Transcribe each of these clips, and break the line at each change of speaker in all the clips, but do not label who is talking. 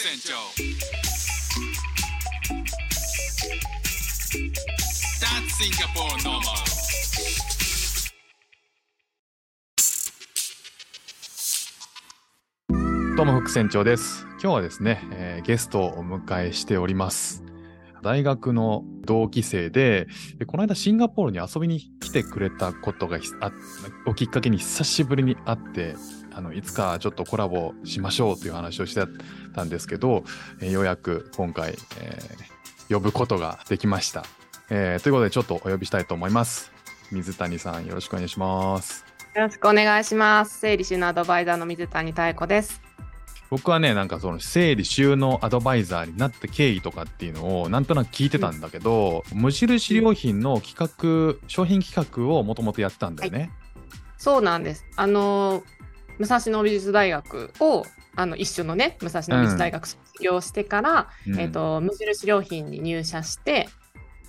船長 That's Singapore normal
どうも副船長です。今日はですね、えーゲストをお迎えしております。大学の同期生で、でこの間シンガポールに遊びに来てくれたことがあをきっかけに久しぶりに会って、あのいつかちょっとコラボしましょうという話をしてたんですけど、えーようやく今回、えー呼ぶことができました、えーということでちょっとお呼びしたいと思います。水谷さんよろしくお願いします。
よろしくお願いします。整理収納アドバイザーの水谷妙子です。
僕はねなんかその整理収納アドバイザーになった経緯とかっていうのをなんとなく聞いてたんだけど、無印良品の企画商品企画をもともとやってたんだよね。
そうなんです。あの武蔵野美術大学をあの一緒のね武蔵野美術大学卒業してから、
うん
えっ、と無印良品に入社して。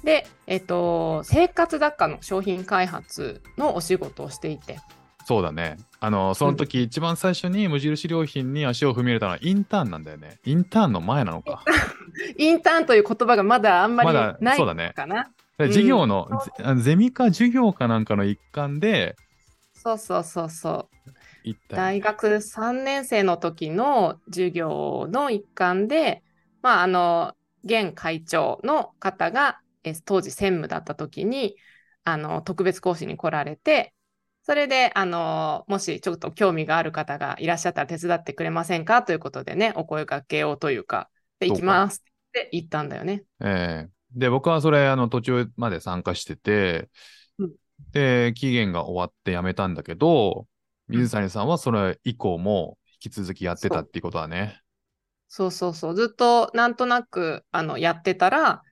で、えっ、と生活雑貨の商品開発のお仕事をしていて、
そうだね。あのその時一番最初に無印良品に足を踏み入れたのはインターンなんだよね。インターンの前なのか。
インターンという言葉がまだあんまりない
そうだね
かな。
で授業の、ゼあのゼミか授業かなんかの一環で
そうそうそうそう。大学3年生の時の授業の一環で、まあ、あの現会長の方がえ当時専務だった時にあの特別講師に来られてそれであのもしちょっと興味がある方がいらっしゃったら手伝ってくれませんかということでねお声掛けをというか行きますって言ったんだよね。
ええ。で、僕はそれ、あの、途中まで参加してて、
うん。
で、期限が終わって辞めたんだけど、水谷さんはそれ以降も引き続きやってたっていうことだね。
そうそうそう。ずっとなんとなくあのやってたら、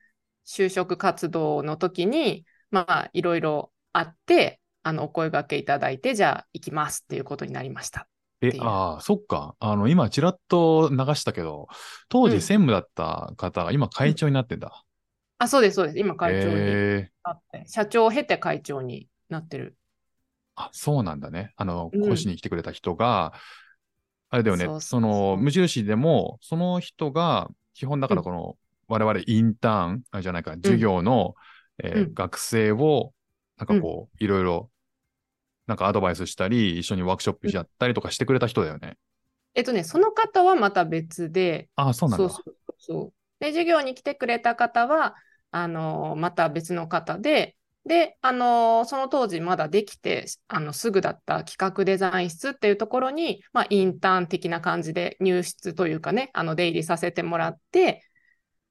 就職活動の時に、まあ、いろいろあって、あの、お声掛けいただいて、じゃあ行きますっていうことになりました。
えああ、そっか。あの、今、ちらっと流したけど、当
うん
時専務だった方が今会長になってんだ。
あ、そうです、そうです。今会長に
ええ
なって、社長を経て会長になってる。
あ、そうなんだね。あの、
うん
講師に来てくれた人が、あれだよね、その、無印でも、その人が、基本だから
うん
この、我々インターン、あじゃないか、授業の、えー
うん
学生を、なんかこう、いろいろ、なんかアドバイスしたり、一緒にワークショップやったりとかしてくれた人だよね。
えっとね、その方はまた別で、
ああ、そうなんだ。
そうそうそう。で、授業に来てくれた方は、あのまた別の方で、で、あのその当時まだできて、あの、すぐだった企画デザイン室っていうところに、まあ、インターン的な感じで入室というかね、あの、出入りさせてもらって、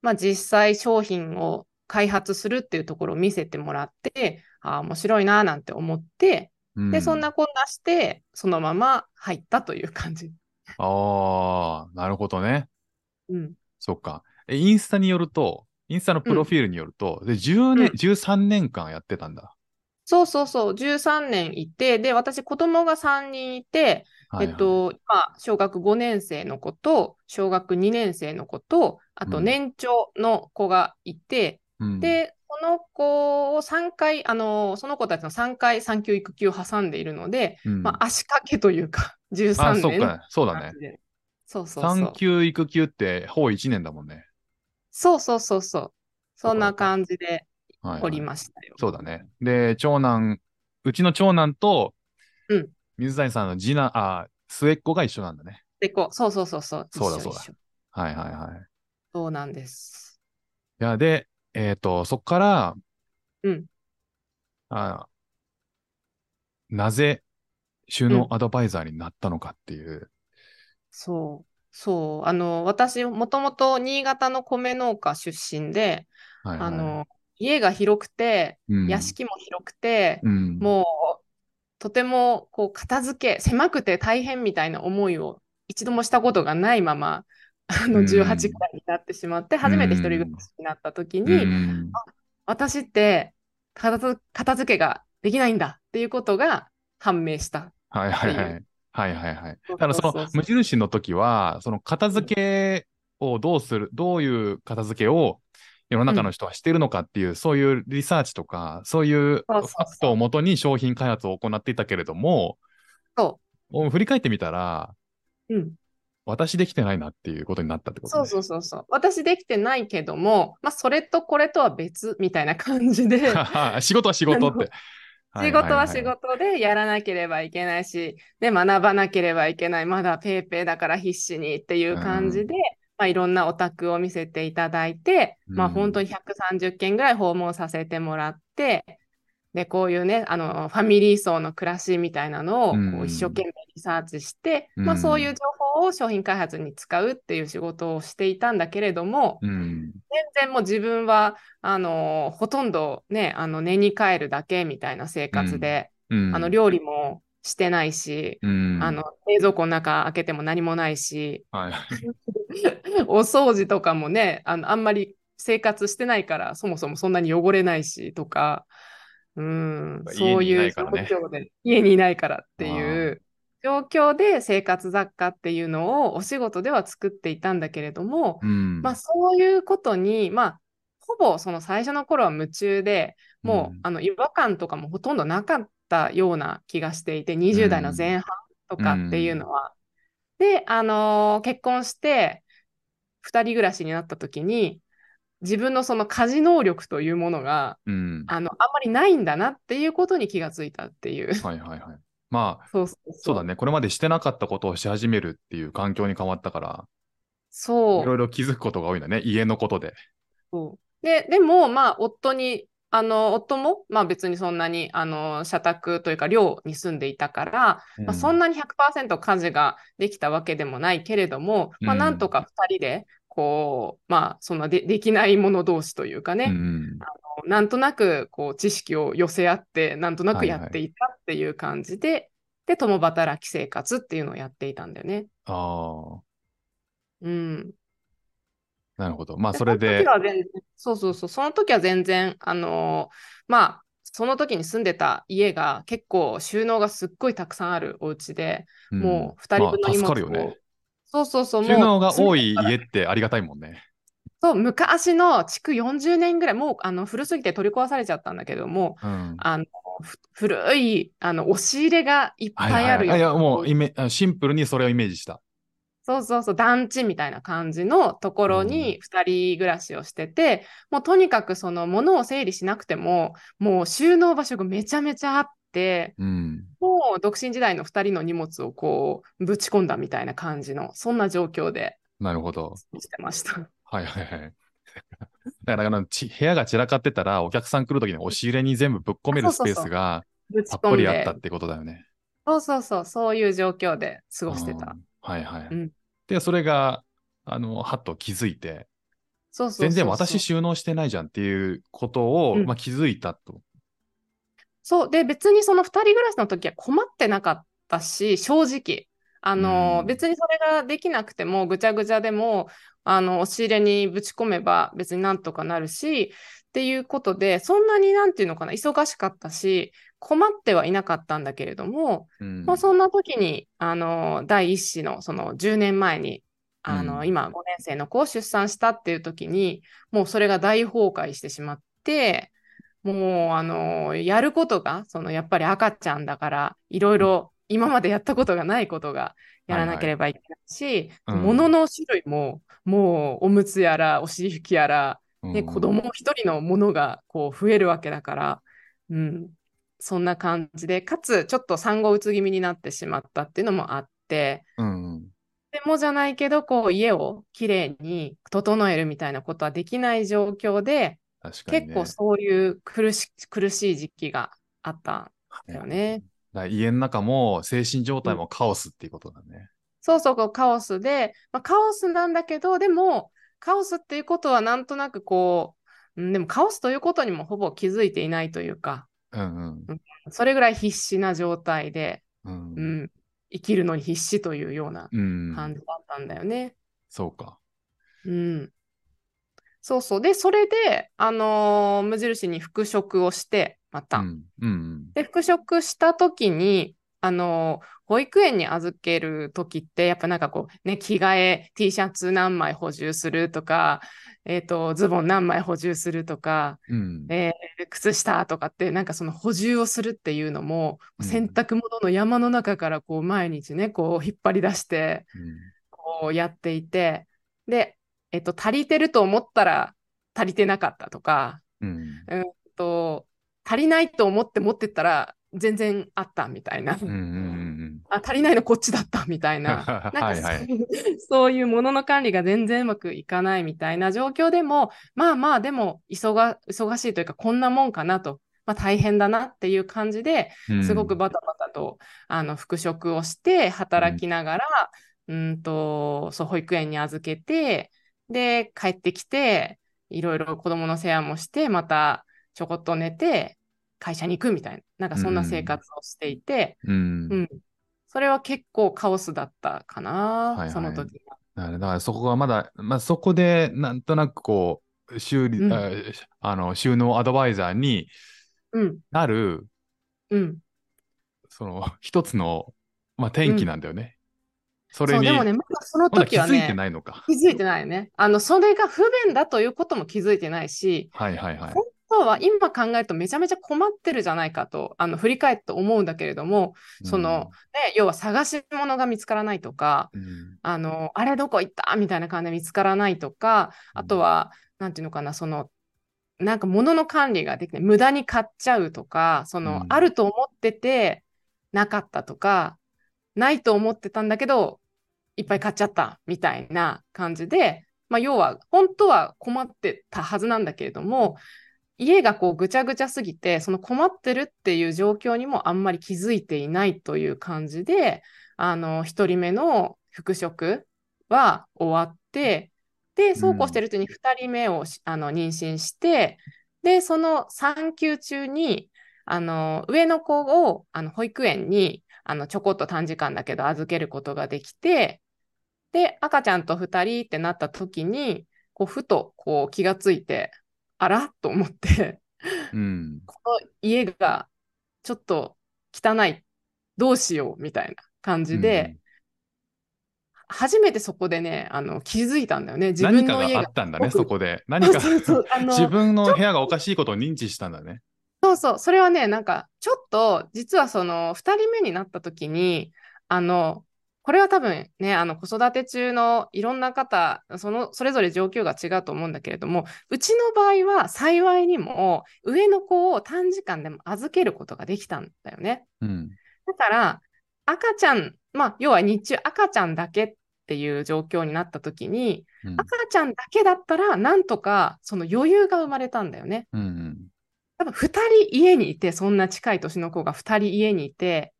まあ、実際商品を開発するっていうところを見せてもらって、ああ、面白いな、なんて思って、
う
で、そんなこんなして、そのまま入ったという感じ。
ああ、なるほどね。
うん。
そっか。えインスタによると、インスタのプロフィールによると、で、10年、
うん。
13年間やってたんだ。
そうそうそう、13年いて、で、私、子供が3人いて、
はいはい。
えっと、今、小学5年生の子と、小学2年生の子と、あと
うん。
年長の子がいて、
うん。
で、その子を3回、あの、その子たちの3回産休育休を挟んでいるので、
うん。
まあ、足掛けというか、13
あ、
年
そっか、そうだね。
そうそうそう。
産。休育休ってほぼ1年だもんね。
そうそうそうそう。そんな感じで
はい、はい。
おりましたよ。
そうだね。で、長男、うちの長男と、
うん
水谷さんの次男、あ、末っ子が一緒なんだね。
で、こう、そうそうそうそう。
そうだそうだはいはいはい。
そうなんです。
いや、で、えっ、と、そっから、
うん。
あなぜ収納アドバイザーになったのかっていう。
そう、そう、あの、私、もともと新潟の米農家出身で、
はいはい、
あの、家が広くて、
うん、
屋敷も広くて、
うん、
もう、とても、こう、片付け、狭くて大変みたいな思いを一度もしたことがないまま、あの、
うん。
18くらいになってしまって、初めて一人暮らしになった時
う
に、
ん、
私って片付、片付けができないんだっていうことが判明した。
はいはいはい。はいはいはい。だからその無印の時は、その片付けをどうする、どういう片付けを世の中の人はしているのかっていう、そういうリサーチとか、そういうファクトをもとに商品開発を行っていたけれども、
そ
お振り返ってみたら、
う。うん。
私できてないなっていうことになったってこと
そう
ね。
そうそうそう。私できてないけども、まあ、それとこれとは別みたいな感じで、
仕事は仕事って。
仕事は仕。事でやらなければいけないし、で、学ばなければいけない。まだペーペーだから必死にっていう感じで、まあ、いろんなお宅を見せていただいて、まあ、
うん
本当に130件ぐらい訪問させてもらって、で、こういうね、あの、ファミリー層の暮らしみたいなのをこ
う
一生懸命リサーチして、
うん
まあ、そういう情報を商品開発に使うっていう仕事をしていたんだけれども、
うん。
全然もう自分は、あの、ほとんどね、あの、寝に帰るだけみたいな生活で、
うん。
あの、料理もしてないし、
うん。
あの、冷蔵庫の中開けても何もないし、
はい。
お掃除とかもね、あの、あんまり生活してないから、そもそもそんなに汚れないしとか、うん、そう
い
う状況で、家にいないからっていう状況で生活雑貨っていうのをお仕事では作っていたんだけれども、
うん。
まあそういうことに、まあ、ほぼその最初の頃は夢中で、もう、
うん。
あの違和感とかもほとんどなかったような気がしていて、20代の前半とかっていうのは。で、あのー結婚して、2人暮らしになった時に、自分のその家事能力というものが、
うん。
あの、あんまりないんだなっていうことに気がついたっていう。
はいはいはい。まあ、
そう
だね。これまでしてなかったことをし始めるっていう環境に変わったから、
そう
いろいろ気づくことが多いんだね。家のことで。
そうで、でも、まあ、夫に、あの、夫も、まあ別にそんなに、あの、社宅というか寮に住んでいたから、まあ、そんなに100%家事ができたわけでもないけれども、まあ
うん
なんとか2人で、こう、まあそんなでできない者同士というかね、
うん。
なんとなくこう知識を寄せ合って、なんとなくやっていたっていう感じで、で、共働き生活っていうのをやっていたんだよね。
あ
うん。
あ、なるほど。まあ、
で
それで
その時、は全然そうそうそう、その時は全然、あのーまあ、その時に住んでた家が結構収納がすっごいたくさんあるお家で、
うん
もう2人分の荷物を、
かるよね。
そうそうそう、
収納が多い家ってありがたいもんね。
そう、昔の築40年ぐらい、もうあの古すぎて取り壊されちゃったんだけども、
うん。
あのふ古いあの押し入れがいっぱいあるよ。
いや、もうイメあシンプルにそれをイメージした。
そうそうそう、団地みたいな感じのところに2人暮らしをしてて、もうとにかくその物を整理しなくても、もう収納場所がめちゃめちゃあって、
うん。
もう独身時代の2人の荷物をこうぶち込んだみたいな感じの、そんな状況で
なるほど。
してました。
はいはいはい。だからあのち部屋が散らかってたら、お客さん来るときに押し入れに全部ぶっ込めるスペースがたっぷり。あったってことだよね。
そうそうそう、そういう状況で過ごしてた
うん。はいはい。
うん
で、それが、あの、はっと気づいて、
そうそうそうそう
全然私収納してないじゃんっていうことを、
うん
まあ、気づいたと。
そう。で、別にその2人暮らしの時は困ってなかったし、正直。あの、
うん
別にそれができなくても、ぐちゃぐちゃでも、あの、押し入れにぶち込めば別になんとかなるし、っていうことで、そんなになんていうのかな、忙しかったし、困ってはいなかったんだけれども、
うん
まあ、そんな時に、あの、第一子の、その10年前に、あの、
うん
今5年生の子を出産したっていう時に、もうそれが大崩壊してしまって、もう、あの、やることが、その、やっぱり赤ちゃんだから、いろいろ今までやったことがないことがやらなければいけないし、
うん。
物の種類も、もう、おむつやら、お尻拭きやら、ね、
うん。
子供一人のものがこう増えるわけだから、うん、そんな感じで、かつちょっと産後うつ気味になってしまったっていうのもあって、
うんうん。
でもじゃないけど、こう家をきれいに整えるみたいなことはできない状況で、
確かに、ね。
結構そういう苦し苦しい時期があったんだよね。
だから家の中も精神状態もカオスっていうことだね。
そうそう、こうカオスで、まあ、カオスなんだけど、でも、カオスっていうことはなんとなくこう、うんでもカオスということにもほぼ気づいていないというか、
うんうん。
それぐらい必死な状態で、
うん。
うん、生きるのに必死というような
うん
感じだったんだよね。
そうか。
うん。そうそう。で、それで、あのー無印に復職をして、また。
うん。うん
で、復職した時に、あのー保育園に預ける時って、やっぱなんかこう、ね、着替え、T シャツ何枚補充するとか、えっ、と、ズボン何枚補充するとか、
うん。うん。
えー靴下とかって、なんかその補充をするっていうのも、
うん
洗濯物の山の中からこう毎日ね、こう引っ張り出して、
うん
こをやっていて、で、えっと、足りてると思ったら足りてなかったとか、
うん。
うんと、足りないと思って持ってったら全然あったみたいな。
うんうんうん
あ、足りないのこっちだったみたいな。なんか
はいはい
そういうものの管理が全然うまくいかないみたいな状況でも、まあまあ、でも忙が忙しいというか、こんなもんかなと、まあ、大変だなっていう感じで、
うん。
すごくバタバタと、あの復職をして、働きながら、うんとそう保育園に預けて、で、帰ってきて、いろいろ子供の世話もして、またちょこっと寝て、会社に行くみたいな、なんかそんな生活をしていて、
うん。
うんそれは結構カオスだったかな、
はいはい
その時は。
だからだからそこがまだ、まあ、そこでなんとなくこう修理、
うん
ああの収納アドバイザーに
うん、
なる
うん。
その一つの、まあ、転機なんだよね。それに
でもね、まだその時は
づいて
ね、
ないのか。
気づいてないよね。あの、それが不便だということも気づいてないし、
はいはいはい。
本当は今考えるとめちゃめちゃ困ってるじゃないかと、あの振り返って思うんだけれども、その、ね、要は探し物が見つからないとか、
うん、
あの、あれどこ行ったみたいな感じで見つからないとか、あとは、なんていうのかな、その、なんか物の管理ができない、無駄に買っちゃうとか、その、
うん
あると思っててなかったとか、ないと思ってたんだけど、いっぱい買っちゃったみたいな感じで、まあ、要は、本当は困ってたはずなんだけれども、家がこうぐちゃぐちゃすぎて、その困ってるっていう状況にもあんまり気づいていないという感じで、あの、一人目の復職は終わって、で、そうこうしてるうちに二人目をしあの妊娠して、で、その産休中に、あの、上の子をあの保育園にあのちょこっと短時間だけど預けることができて、で、赤ちゃんと二人ってなった時に、こう、ふとこう気がついて、あらと思って、
うん。
この家がちょっと汚い、どうしようみたいな感じで、初めてそこでね、あの気づいたんだよね。自分の家が。
があったんだね、そこで。何か 自分の部屋がおかしいことを認知したんだね。
そうそう、それはね、なんか、ちょっと、実はその、2人目になった時に、あの、これは多分ね、あの、子育て中のいろんな方、その、それぞれ状況が違うと思うんだけれども、うちの場合は幸いにも、上の子を短時間でも預けることができたんだよね。
うん。
だから、赤ちゃん、まあ、要は日中赤ちゃんだけっていう状況になった時に、
うん。
赤ちゃんだけだったら、なんとかその余裕が生まれたんだよね。
うんうん。
多分2人家にいて、そんな近い年の子が2人家にいて、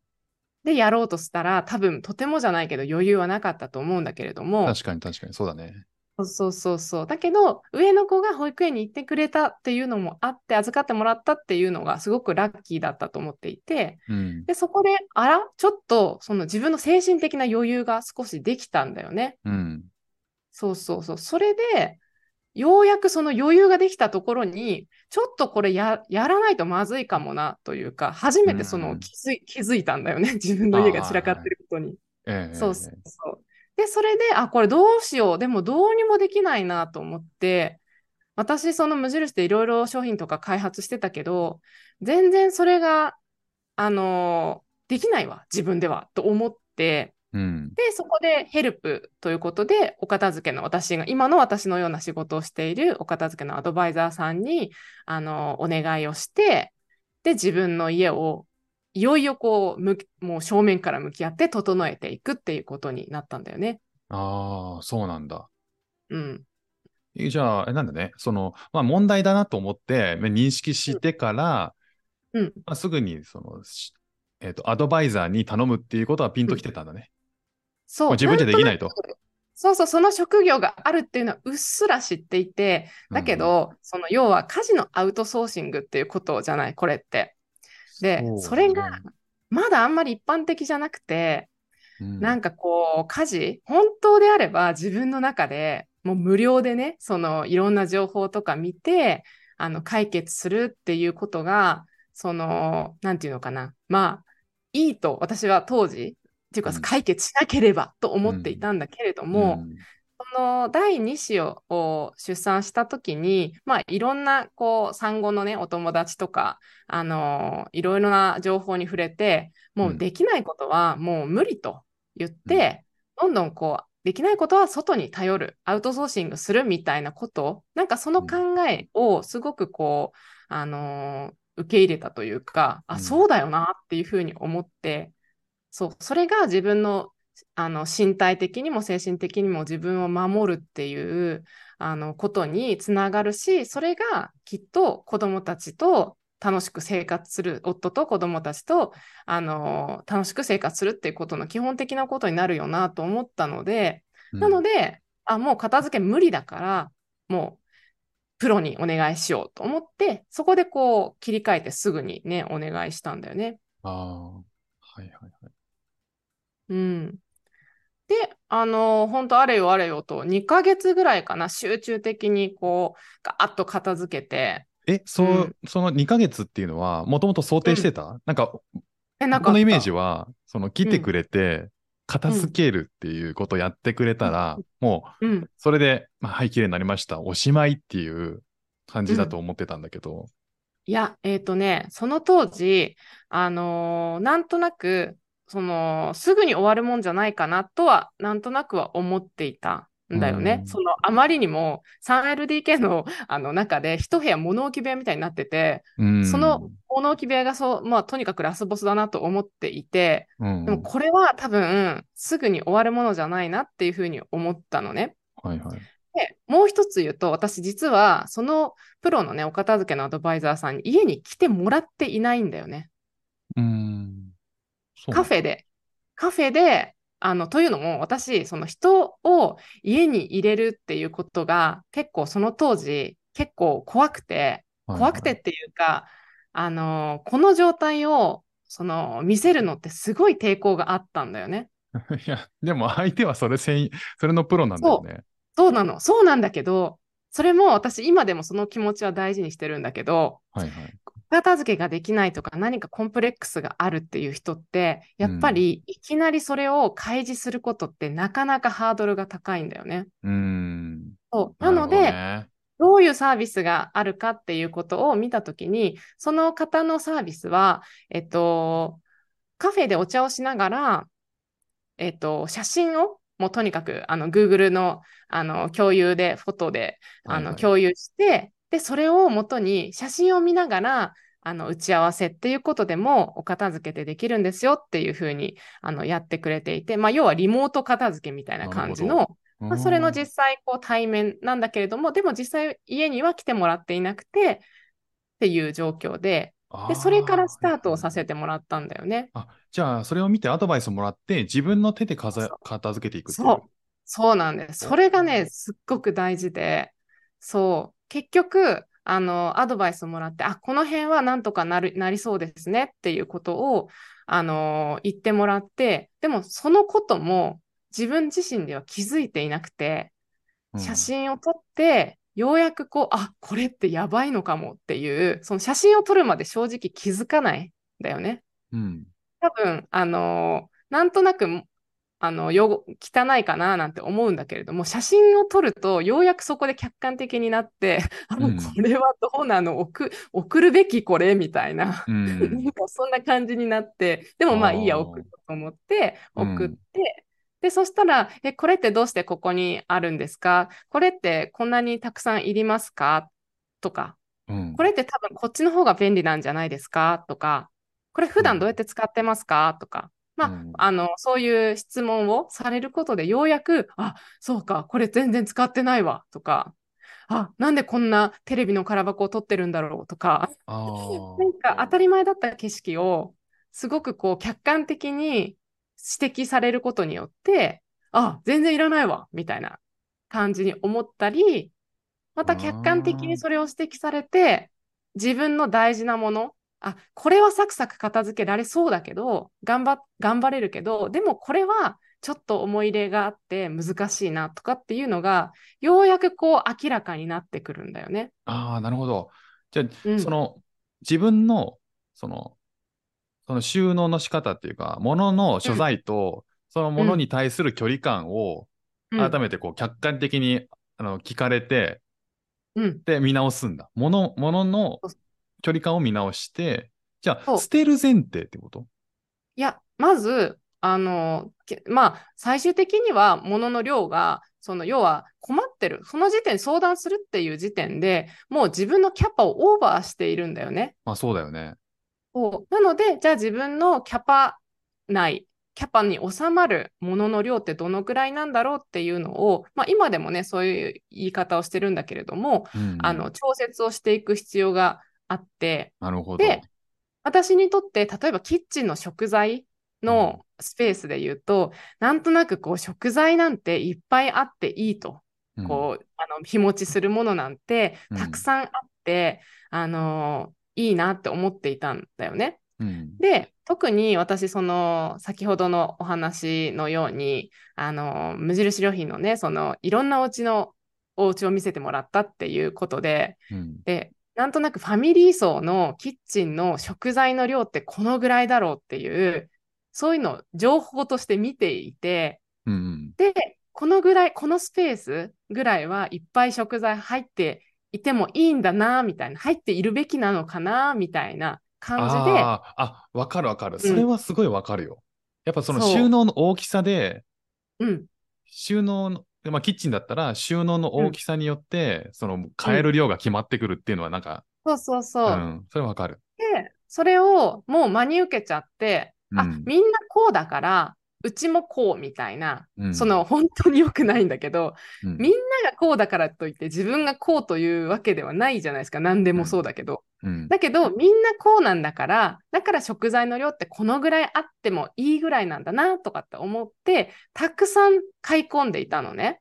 で、やろうとしたら、多分とてもじゃないけど余裕はなかったと思うんだけれども、
確かに確かに、そうだね。
そうそうそうそう。だけど、上の子が保育園に行ってくれたっていうのもあって、預かってもらったっていうのがすごくラッキーだったと思っていて、
うん。
で、そこで、あら、ちょっとその自分の精神的な余裕が少しできたんだよね。
うん。
そうそうそう。それで、ようやくその余裕ができたところに、ちょっとこれややらないとまずいかもなというか、初めてその
うん
気づい気づいたんだよね。自分の家が散らかってることに。
ええ
そうそうそう。で、それで、あ、これどうしよう。でもどうにもできないなと思って、私、その無印でいろいろ商品とか開発してたけど、全然それが、あのーできないわ、自分では、と思って、
うん。
で、そこでヘルプということで、お片付けの私が、今の私のような仕事をしているお片付けのアドバイザーさんに、あの、お願いをして、で、自分の家を、いよいよこう、むもう正面から向き合って整えていくっていうことになったんだよね。
ああ、そうなんだ。
うん。
えじゃあ、えなんだね、その、まあ問題だなと思って、まあ認識してから、
うん。
まあ、すぐに、その、しえっ、と、アドバイザーに頼むっていうことはピンときてたんだね。
そう。
自分じゃできないと。
そうそう、その職業があるっていうのはうっすら知っていて、だけど、その要は家事のアウトソーシングっていうことじゃない、これって。で、
そ
れがまだあんまり一般的じゃなくて、
うん、
なんかこう、家事、本当であれば自分の中でもう無料でね、そのいろんな情報とか見て、あの解決するっていうことが、その、なんていうのかな、まあ、いいと私は当時、っていうか
うん。
解決しなければと思っていたんだけれども、
うん。
その第2子をを出産した時に、まあ、いろんなこう産後のねお友達とか、あのいろいろな情報に触れてもうできないことはもう無理と言って、どんどんこうできないことは外に頼る、アウトソーシングするみたいなこと、なんかその考えをすごくこう、あのー受け入れたというか、あ、
うん。
そうだよなっていうふうに思って、そう、それが自分の、あの身体的にも精神的にも自分を守るっていうあのことにつながるし、それがきっと子どもたちと楽しく生活する、夫と子どもたちとあの楽しく生活するっていうことの基本的なことになるよなと思ったので、なの
で、
で、あ、もう片付け無理だから、もうプロにお願いしようと思って、そこでこう切り替えてすぐにね、お願いしたんだよね。
あはいはい。
うん。で、あの、本当あれよあれよと、2ヶ月ぐらいかな、集中的にこう、ガーッと片付けて、
え、そう、
うん。
その2ヶ月っていうのは、もともと想定してた、なんか、
え、なんか
このイメージ
は、
は、その来てくれて、片付けるっていうことをやってくれたら、もう、
うん、
それで、まあ、はい、綺麗になりました。おしまいっていう感じだと思ってたんだけど。
いや、えっとね、その当時、あのーなんとなく、その、すぐに終わるもんじゃないかなとは、なんとなくは思っていたんだよね。
うん
その、あまりにも 3LDK の、あの中で一部屋物置部屋みたいになってて、
うん。
その物置部屋がそう、まあ、とにかくラスボスだなと思っていて、
うん、
でもこれは多分、すぐに終わるものじゃないなっていうふうに思ったのね。
はいはい。
で、もう一つ言うと、私実は、そのプロのね、お片付けのアドバイザーさんに家に来てもらっていないんだよね。
うん。
カフェで。カフェで、あの、というのも、私、その人を家に入れるっていうことが、結構その当時、結構怖くて、怖くてっていうか、あの、この状態を、その、見せるのってすごい抵抗があったんだよね。
はいはい。いや、でも相手はそれ専用、それのプロなんだよね。
そうなの。そうなんだけど、それも私、今でもその気持ちは大事にしてるんだけど、
はいはい。
片付けができないとか何かコンプレックスがあるっていう人ってやっぱりいきなりそれを開示することってなかなかハードルが高いんだよね。
うん。
そうなので
どね
どういうサービスがあるかっていうことを見たときにその方のサービスは、えっと、カフェでお茶をしながら、えっと、写真をもうとにかくあの Google のあの共有でフォトであ
はいはい
の共有して、で、それをもとに写真を見ながら、あの打ち合わせっていうことでもお片付けてできるんですよっていうふうにあのやってくれていて、まあ、要はリモート片付けみたいな感じ
な
の、まあ、それの
うん
実際こう対面なんだけれども、でも実際家には来てもらっていなくてっていう状況で、で、それからスタートをさせ
て。
てもらったんだよね。
あ、じゃあ、それを見てアドバイスもらって、自分の手でかざ片付けていくっていう。
そう、そうなんです。それがね、すっごく大事で、そう、結局、あの、アドバイスをもらって、あ、この辺はなんとかなる、なりそうですねっていうことを、あの、言ってもらって、でもそのことも自分自身では気づいていなくて、
うん
写真を撮って、ようやくこう、あ、これってやばいのかもっていう、その写真を撮るまで正直気づかないんだよね。
うん。
多分、あのーなんとなく、あの、汚汚いかななんて思うんだけれども、写真を撮ると、ようやくそこで客観的になって、あの、
うん。
これはどうなの？送、送るべきこれみたいな、
う
なん
ん。
かそんな感じになって、でもまあいいや、送ろうと思って、
うん。
送って、で、そしたら、え、これってどうしてここにあるんですか？これってこんなにたくさんいりますか？とか、
うん。
これって多分こっちの方が便利なんじゃないですか？とか、これ普段どうやって使ってますか？とか、まあ、
うん。
あの、そういう質問をされることでようやく、あ、そうか、これ全然使ってないわとか、あ、なんでこんなテレビの空箱を撮ってるんだろうとか、なんか当たり前だった景色をすごくこう客観的に指摘されることによって、あ、全然いらないわ、みたいな感じに思ったり、また客観的にそれを指摘されて、自分の大事なもの、あ、これはサクサク片付けられそうだけど、頑張、頑張れるけど、でもこれはちょっと思い入れがあって難しいなとかっていうのが、ようやくこう明らかになってくるんだよね。
あー、なるほど。じゃあ、
うん
その、自分の、その、その収納の仕方っていうか、物の所在と、その物に対する距離感を、
うん
改めてこう客観的にあの聞かれて、
うん。
で、見直すんだ。物、物の
そう
距離感を見直して、じゃあ、捨てる前提ってこと？
いや、まず、あの、けまあ、最終的には物の量が、その要は困ってる、その時点相談するっていう時点でもう自分のキャパをオーバーしているんだよね。
まあそうだよね。
なので、じゃあ自分のキャパ内、キャパに収まるものの量ってどのくらいなんだろうっていうのを、まあ、今でもね、そういう言い方をしてるんだけれども、
うんうん。
あの調節をしていく必要があって、
なるほど。
で私にとって、例えばキッチンの食材のスペースで言うと、なんとなくこう食材なんていっぱいあっていいと、
うん。
こうあの日持ちするものなんて
うん。
たくさんあって、あのいいなって思っていたんだよね。
うん。
で、特に私、その先ほどのお話のように、あの無印良品のね、そのいろんなお家のお家を見せてもらったっていうことで、
うん。
で、なんとなくファミリー層のキッチンの食材の量ってこのぐらいだろうっていう、そういうのを情報として見ていて、
うんうん
で、このぐらい、このスペースぐらいはいっぱい食材入っていてもいいんだな、みたいな、入っているべきなのかな、みたいな感じで、
あわかるわかる。それはすごいわかるよ。やっぱその収納の大きさで、
うん、
収納の、まあ、キッチンだったら収納の大きさによって、その買える量が決まってくるっていうのはなんか、
そうそうそう。
うん、それはわかる。
で、それをもう真に受けちゃって、あ
うん、
みんなこうだから、うちもこうみたいな、
うん
その本当に良くないんだけど、
うん
みんながこうだからといって自分がこうというわけではないじゃないですか。何でもそうだけど。
うん
だけど、みんなこうなんだから、だから食材の量ってこのぐらいあってもいいぐらいなんだなとかって思って、たくさん買い込んでいたのね。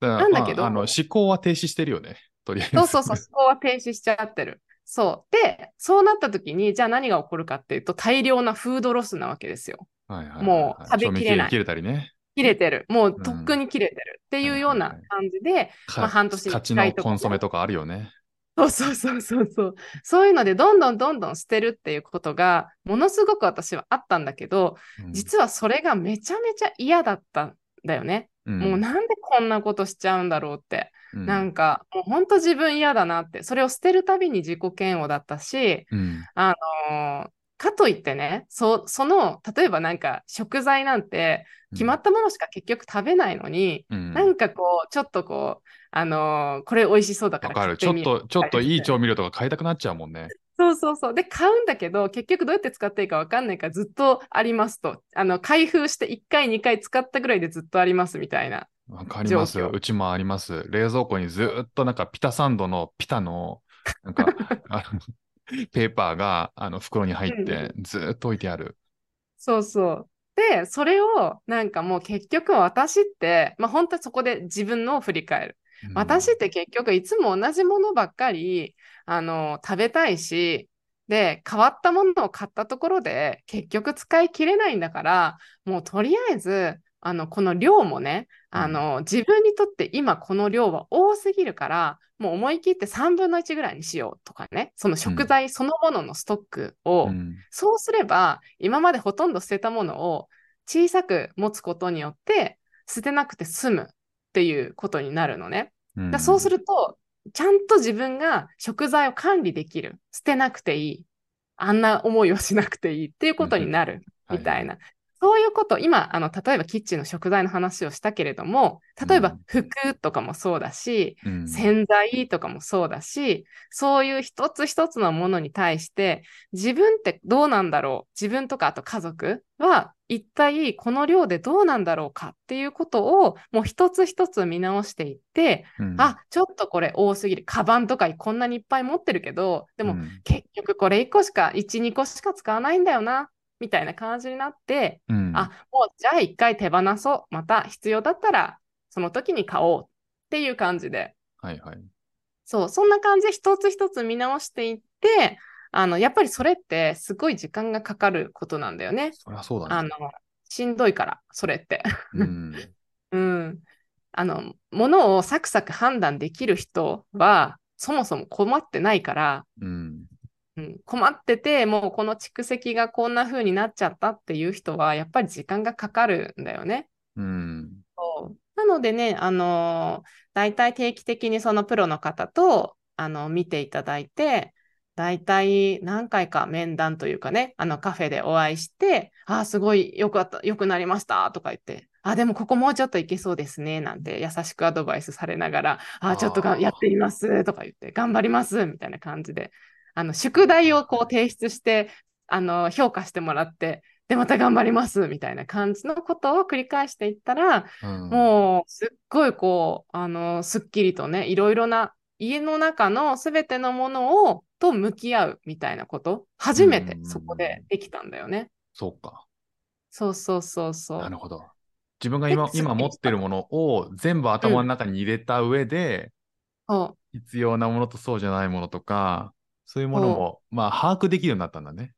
なんだけど
思考は停止してるよね。とりあえず。
そうそうそう、そこは停止しちゃってる。そう。で、そうなった時に、じゃあ何が起こるかっていうと、大量なフードロスなわけですよ。もう食べきれない
切れたりね。
切れてる。もう
うん
とっくに切れてるっていうような感じで、
か
まあ半年に
勝ちのコンソメとかあるよね。
そうそうそうそうそう。そういうので、どんどんどんどん捨てるっていうことが、ものすごく私はあったんだけど、
うん
実はそれがめちゃめちゃ嫌だったんだよね。
うん
もうなんでこんなことしちゃうんだろうって。
うん
なんか、もう本当自分嫌だなって。それを捨てるたびに自己嫌悪だったし、
うん
あのーかといってね、そその、例えばなんか食材なんて決まったものしか結局食べないのに、
うん
なんかこう、ちょっとこう、あのーこれ美味しそうだから買ってみよう
と、ちょっといい調味料とか買いたくなっちゃうもんね。
そうそうそう。で、買うんだけど、結局どうやって使っていいか分かんないからずっとありますと。あの、開封して1回、2回使ったぐらいでずっとありますみたいな。
わかります。うちもあります。冷蔵庫にずーっとなんかピタサンドのピタの、なんか、ペーパーがあの袋に入ってずーっと置いてある。
そうそう。で、それをなんかもう結局私って、まあ本当はそこで自分のを振り返る。
うん
私って結局いつも同じものばっかり、あの、食べたいし、で、変わったものを買ったところで結局使い切れないんだから、もうとりあえず、あの、この量もね、あの、自分にとって今この量は多すぎるから、もう思い切って3分の1ぐらいにしようとかね、その食材そのもののストックを、
うん
そうすれば、今までほとんど捨てたものを小さく持つことによって、捨てなくて済むっていうことになるのね。
うん
だそうすると、ちゃんと自分が食材を管理できる。捨てなくていい。あんな思いをしなくていいっていうことになる。みたいな。そういうこと、今、あの、例えばキッチンの食材の話をしたけれども、例えば
うん。
服とかもそうだし、
うん。
洗剤とかもそうだし、そういう一つ一つのものに対して、自分ってどうなんだろう自分とかあと家族は一体この量でどうなんだろうかっていうことをもう一つ一つ見直していって、
うん。
あ、ちょっとこれ多すぎる。カバンとかこんなにいっぱい持ってるけど、でも
うん。
結局これ1個しか、1、2個しか使わないんだよな、みたいな感じになって、
うん
あ、もうじゃあ一回手放そう。また必要だったら、その時に買おうっていう感じで。
はいはい。
そう、そんな感じで一つ一つ見直していって、あの、やっぱりそれってすごい時間がかかることなんだよね。
そりゃそうだね。
あの、しんどいから、それって。
うん
うん。あの、ものをサクサク判断できる人は、そもそも困ってないから、
うん
うん、困ってて、もうこの蓄積がこんな風になっちゃったっていう人は、やっぱり時間がかかるんだよね。
うん。
そう。なのでね、あのー大体定期的にそのプロの方と、あの見ていただいて、大体何回か面談というかね、あのカフェでお会いして、ああ、すごいよくあった、よくなりましたとか言って、あ、でもここもうちょっといけそうですね、なんて優しくアドバイスされながら、あ、ちょっとがやってみますとか言って、頑張りますみたいな感じで、あの宿題をこう提出して、あの評価してもらって、で、また頑張りますみたいな感じのことを繰り返していったら、
うん
もうすっごいこう、あの、すっきりとね、いろいろな家の中のすべてのものをと向き合うみたいなこと、初めてそこでできたんだよね。
そうか。
そうそうそうそう。
なるほど。自分が今
で
今持ってるものを全部頭の中に入れた上で、
そう
必要なものとそうじゃないものとか、そういうものも、まあ、把握できるようになったんだね。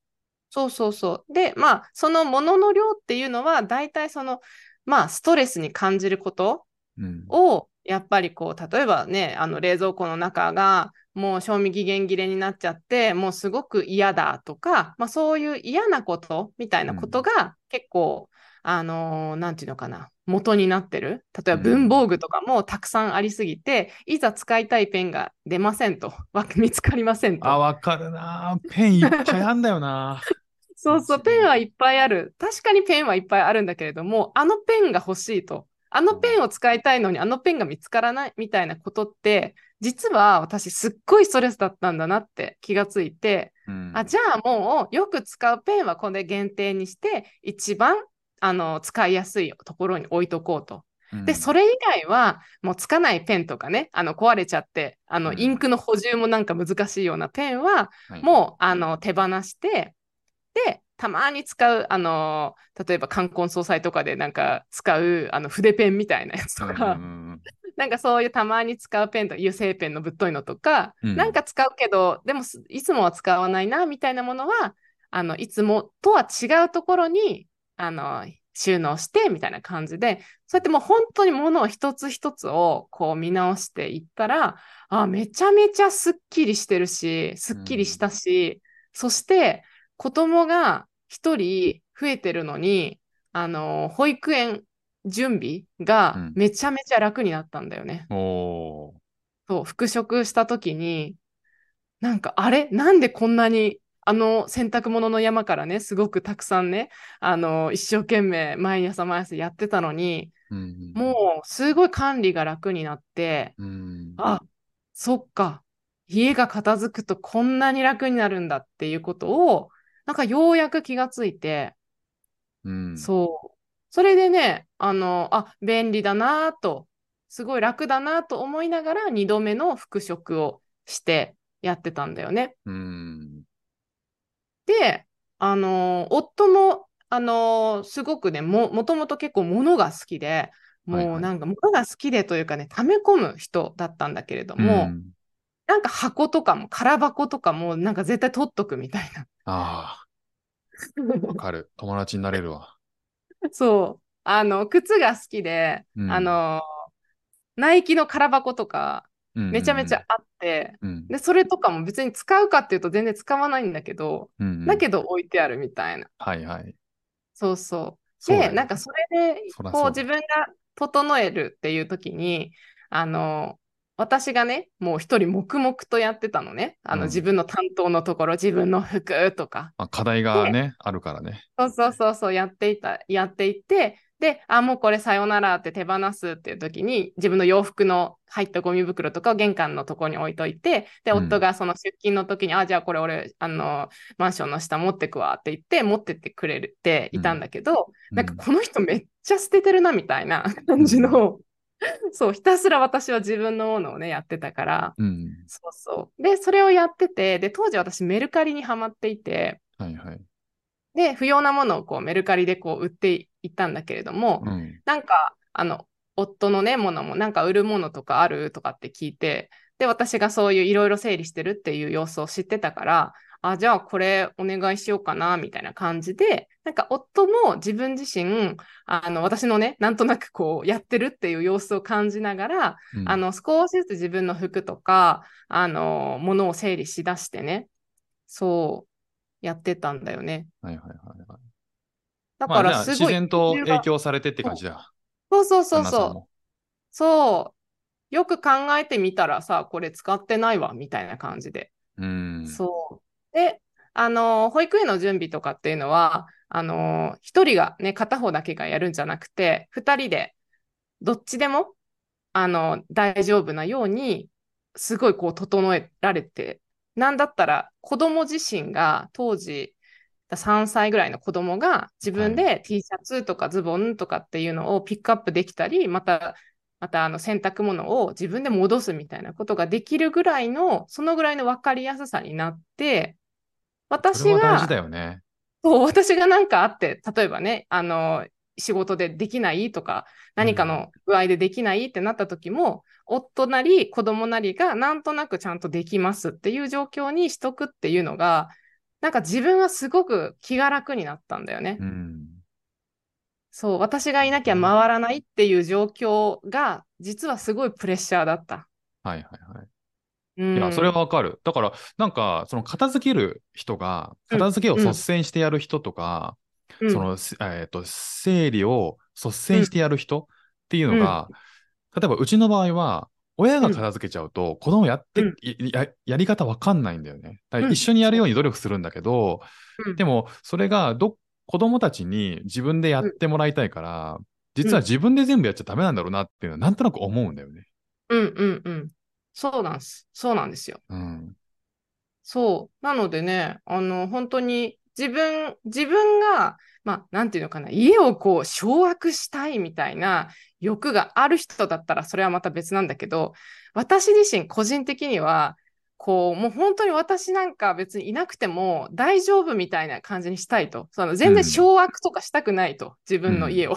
そうそうそう。で、まあ、そのものの量っていうのは、大体その、まあ、ストレスに感じること
うん。
を、やっぱりこう、例えばね、あの冷蔵庫の中が、もう賞味期限切れになっちゃって、もうすごく嫌だとか、まあ、そういう嫌なことみたいなことが結構、あのーなんていうのかな、元になってる？例えば文房具とかもたくさんありすぎて、いざ使いたいペンが出ませんと、わ見つかりませんと。
あ、わかるな。ペンいっぱいあんだよな。
そうそう、ペンはいっぱいある。確かにペンはいっぱいあるんだけれども、あのペンが欲しいと。あのペンを使いたいのに、あのペンが見つからないみたいなことって、実は私すっごいストレスだったんだなって気がついて、
うん
あ、じゃあもうよく使うペンはこれ限定にして、一番あの使いやすいところに置いとこうと。で、そ
れ、
れ以外は、もうつかないペンとかね、あの壊れちゃって、あの
うん。
インクの補充もなんか難しいようなペンは、
はい。
もうあの手放して、で、たまに使う、あの例えば冠婚葬祭とかでなんか使うあの筆ペンみたいなやつとか、なんかそういうたまに使うペンとか、油性ペンのぶっといのとか、
うん。
なんか使うけど、でもすいつもは使わないなみたいなものは、あのいつもとは違うところにあの収納してみたいな感じで、そうやってもう本当にものを一つ一つをこう見直していったら、あ、めちゃめちゃすっきりしてるし、すっきりしたし、そして子供が一人増えてるのに、あの、保育園準備が
うん。
めちゃめちゃ楽になったんだよね。
うん
そう、復職した時に、なんか、あれ？なんでこんなに、あの洗濯物の山からね、すごくたくさんね、あの、一生懸命毎朝毎朝やってたのに、
うん
もうすごい管理が楽になって、
うん
あ、そっか、家が片付くとこんなに楽になるんだっていうことを、なんかようやく気がついて、
うん
そう。それでね、あの、あ、便利だなぁと、すごい楽だなと思いながら2度目の復職をしてやってたんだよね。
うん
で、あの、夫も、あの、すごくね、も、もともと結構物が好きで、
はい
も
はい
うなんか物が好きでというかね、溜め込む人だったんだけれども、
うん
なんか箱とかも空箱とかもなんか絶対取っとくみたいな。
ああ、わかる。友達になれるわ。
そう。あの、靴が好きで、
うん
あの、ナイキの空箱とかめちゃめちゃあって、
うん。
で、それとかも別に使うかっていうと全然使わないんだけど、
うんうん
だけど置いてあるみたいな。
はいはい。
そうそう。で、
そうだよ
なんかそれで、こう自分が整えるっていう時に、あの、私がね、もう一人黙々とやってたのね。あの、
うん
自分の担当のところ、自分の服とか、
まあ、課題がね、あるからね。
そうそうそうそう、やっていた、やっていて、で、あ、もうこれさよならって手放すっていう時に、自分の洋服の入ったゴミ袋とかを玄関のところに置いといて、で、
うん
夫がその出勤の時に、あ、じゃあこれ俺、あの、マンションの下持ってくわって言って、持ってってくれていたんだけど、なんかこの人めっちゃ捨ててるなみたいな感じの、そう、ひたすら私は自分のものをね、やってたから、
うん。
そうそう。で、それをやってて、で、当時私メルカリにハマっていて、
はいはい。
で、不要なものをこうメルカリでこう売っていったんだけれども、
うん。
なんか、あの、夫のね、ものもなんか売るものとかあるとかって聞いて、で、私がそういういろいろ整理してるっていう様子を知ってたから、あ、じゃあこれお願いしようかな、みたいな感じで、なんか夫も自分自身、あの、私のね、なんとなくこうやってるっていう様子を感じながら、
うん。
あ、の、少しずつ自分の服とか、あの、ものを整理しだしてね、そう、やってたんだよね。
はいはいはいはい。
だからすごい、
自然と影響されてって感じだ。
そうそうそうそう。そう。よく考えてみたらさ、これ使ってないわ、みたいな感じで。
うん。
そう。で、あの、保育園の準備とかっていうのは、あの、一人がね、片方だけがやるんじゃなくて、二人で、どっちでも、あの、大丈夫なように、すごいこう、整えられて、なんだったら、子供自身が、当時、3歳ぐらいの子供が自分で T シャツとかズボンとかっていうのをピックアップできたり、また、またあの洗濯物を自分で戻すみたいなことができるぐらいの、そのぐらいの分かりやすさになって、私が。そう、私が何かあって、例えばね、あの、仕事でできないとか、何かの具合でできないってなった時も、夫なり子供なりがなんとなくちゃんとできますっていう状況にしとくっていうのが、なんか自分はすごく気が楽になったんだよね。
うん。
そう、私がいなきゃ回らないっていう状況が、実はすごいプレッシャーだった。
はいはいはい。
うん、
いや、それはわかる。だから、なんか、その片付ける人が、
うん
片付けを率先してやる人とか、
うん
その、すえっ、と、整理を率先してやる人っていうのが、例えばうちの場合は、親が片付けちゃうと、子供やって、
うん
いや、やり方わかんないんだよね。一緒にやるように努力するんだけど、
うん
でも、それがど、子供たちに自分でやってもらいたいから、実は自分で全部やっちゃダメなんだろうなっていうのは、なんとなく思うんだよね。
うんうんうん。そうなんです。そうなんですよ。
うん。
そう。なのでね、あの、本当に自分、自分が、まあ、なんていうのかな、家をこう、掌握したいみたいな欲がある人だったら、それはまた別なんだけど、私自身個人的には、こう、もう本当に私なんか別にいなくても大丈夫みたいな感じにしたいと。その全
うん
然掌握とかしたくないと、自分の家を。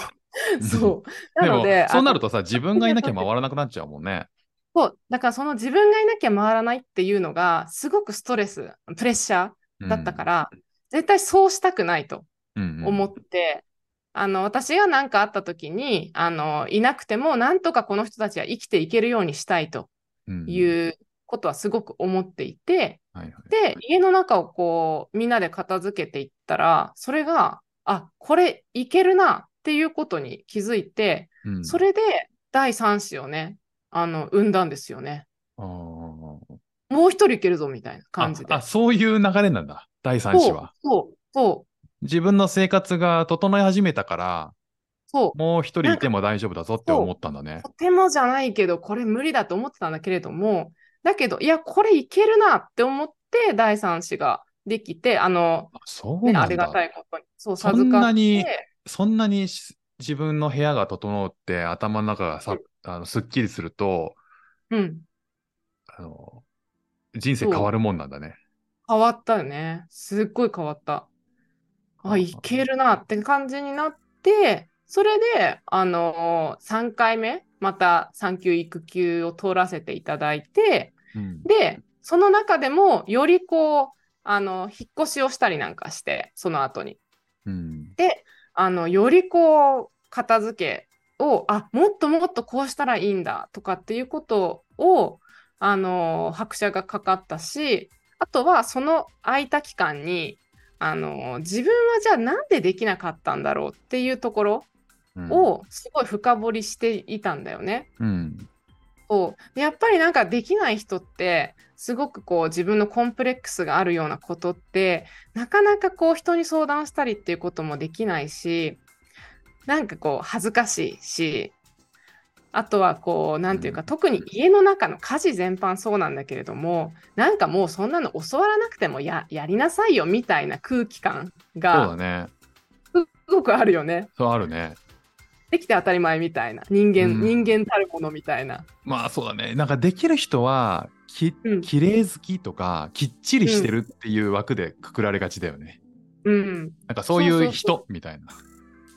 そう。なので、、と
そうなるとさ、自分がいなきゃ回らなくなっちゃうもんね。
そう。だからその自分がいなきゃ回らないっていうのが、すごくストレス、プレッシャーだったから、絶対そうしたくないと
うんうん
思って、あの、私が何かあった時に、あの、いなくても、なんとかこの人たちは生きていけるようにしたいと
うん
いうことはすごく思っていて、
はいはい
で、家の中をこう、みんなで片付けていったら、それが、あ、これいけるなっていうことに気づいて、
うん
それで第三子をね、あの、生んだんですよね。
あー
もう一人いけるぞみたいな感じで。
ああ、そういう流れなんだ。第三子は。
そう、そう、
自分の生活が整い始めたから、
そう。
もう一人いても大丈夫だぞって思ったんだね。
とてもじゃないけど、これ無理だと思ってたんだけれども、だけど、いや、これいけるなって思って、第三子ができて、あの、
あそう
ね、
なんだ。
ありがたいことに、そう、
そん
授かって、
なにそんなにし自分の部屋が整って頭の中がさ、あのすっきりすると
うん、
あの、人生変わるもんなんだね。
変わったよね。すっごい変わった。あ、いけるなって感じになって、それで、あの3回目、また産休育休を取らせていただいて、
うん
で、その中でも、よりこう、あの、引っ越しをしたりなんかして、その後に。
うん
で、あの、よりこう、片付けを、あ、もっともっとこうしたらいいんだとかっていうことを、あの、拍車がかかったし、あとはその空いた期間に、あの、自分はじゃあなんでできなかったんだろうっていうところ
うん。
をすごい深掘りしていたんだよね。
うん。
そう。でやっぱりなんかできない人ってすごくこう自分のコンプレックスがあるようなことってなかなかこう人に相談したりっていうこともできないしなんかこう恥ずかしいしあとはこうなんていうか、
うん
特に家の中の家事全般そうなんだけれどもなんかもうそんなの教わらなくてもややりなさいよみたいな空気感
そうだ
が
ね。
すごくあるよね。
そうあるね。
できて当たり前みたいな人間、
うん
人間たるものみたいな。
まあそうだね。なんかできる人は、き
うん
綺麗好きとか、きっちりしてるっていう枠でくくられがちだよね。
うん、
なんかそうい
う
人みたいな。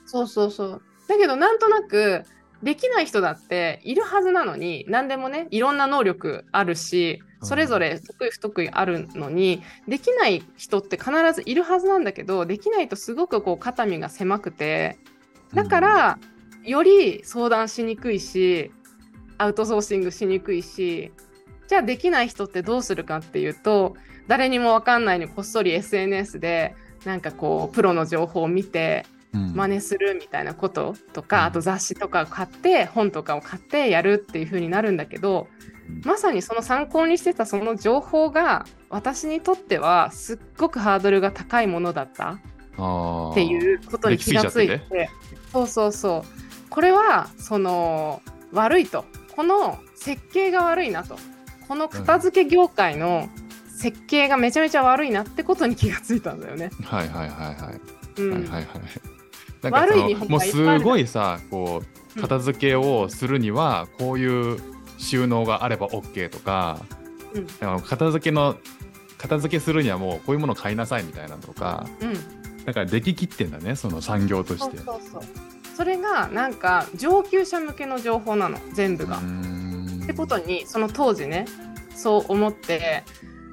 そうそうそう。だけどなんとなくできない人だっているはずなのに何でもねいろんな能力あるしそれぞれ得意不得意あるのに、できない人って必ずいるはずなんだけどできないとすごくこう肩身が狭くてだから、より相談しにくいしアウトソーシングしにくいしじゃあできない人ってどうするかっていうと誰にも分かんないのにこっそり SNS でなんかこうプロの情報を見て
うん
真似するみたいなこととか、
うん。
あと雑誌とかを買って本とかを買ってやるっていう風になるんだけど
うん。
まさにその参考にしてたその情報が私にとってはすっごくハードルが高いものだった
あ
っていうことに気がついて
できすぎち
そうそうそう。これはその悪いと。この設計が悪いなと。この片付け業界の設計がめちゃめちゃ悪いなってことに気がついたんだよね。
はいはいはいはい。
うん。
はいはいはい。なんかそのもうすごいさこ
う
うん片付けをするにはこういう収納があれば OK とか、
うん。
あの片付けの片付けするにはもうこういうもの買いなさいみたいなのとか
うん。
だからでききってんだねその産業として。
そうそうそう。それがなんか上級者向けの情報なの全部が。ってことにその当時ねそう思って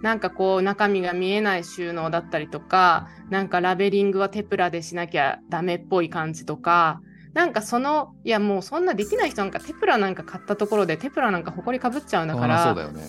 なんかこう中身が見えない収納だったりとかなんかラベリングはテプラでしなきゃダメっぽい感じとかなんかそのいやもうそんなできない人なんかテプラなんか買ったところでテプラなんか埃かぶっちゃうんだから
そうだよね。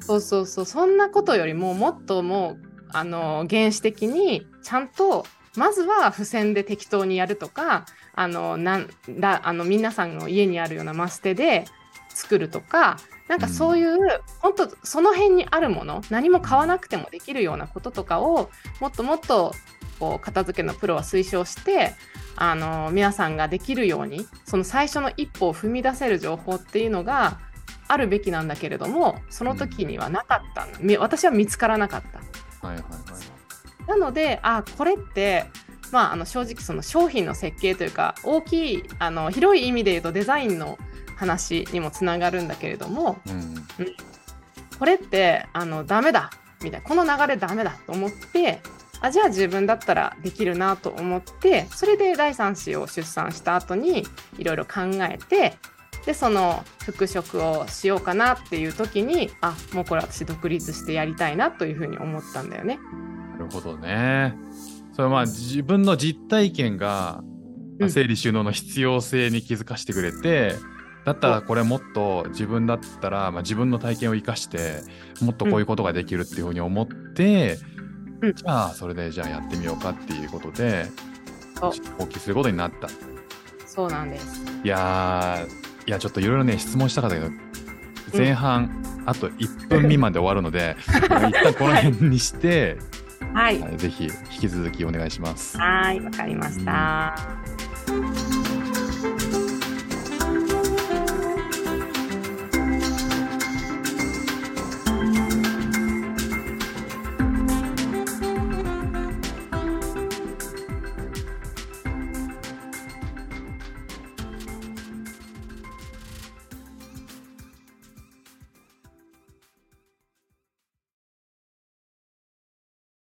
そうそうそうそんなことよりももっともうあの原始的にちゃんとまずは付箋で適当にやるとかあのなんだあの皆さんの家にあるようなマステで作るとかなんかそういう、本当その辺にあるもの何も買わなくてもできるようなこととかをもっともっとこう片付けのプロは推奨してあの皆さんができるようにその最初の一歩を踏み出せる情報っていうのがあるべきなんだけれどもその時にはなかった私は見つからなかった。
はいはいはい。
なのであこれって、まあ、あの正直その商品の設計というか大きいあの広い意味で言うとデザインの話にもつながるんだけれども
うん
これってあのダメだみたいなこの流れダメだと思ってあじゃあ自分だったらできるなと思ってそれで第3子を出産した後にいろいろ考えてでその復職をしようかなっていう時にあもうこれ私独立してやりたいなというふうに思ったんだよね。
なるほどね。それはまあ自分の実体験が、整理収納の必要性に気づかせてくれて、だったらこれもっと自分だったら、まあ、自分の体験を生かしてもっとこういうことができるっていうふうに思って、
うん
じゃあそれでじゃあやってみようかっていうことで
そう
放棄することになった。
そうなんです。
いやーいやちょっといろいろね質問したかったけど前半、あと1分未満で終わるので 一旦この辺にして、
はい。
はいぜひ引き続きお願いします。
はい、わかりました。